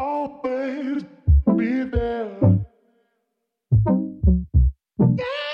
always be there. Yeah.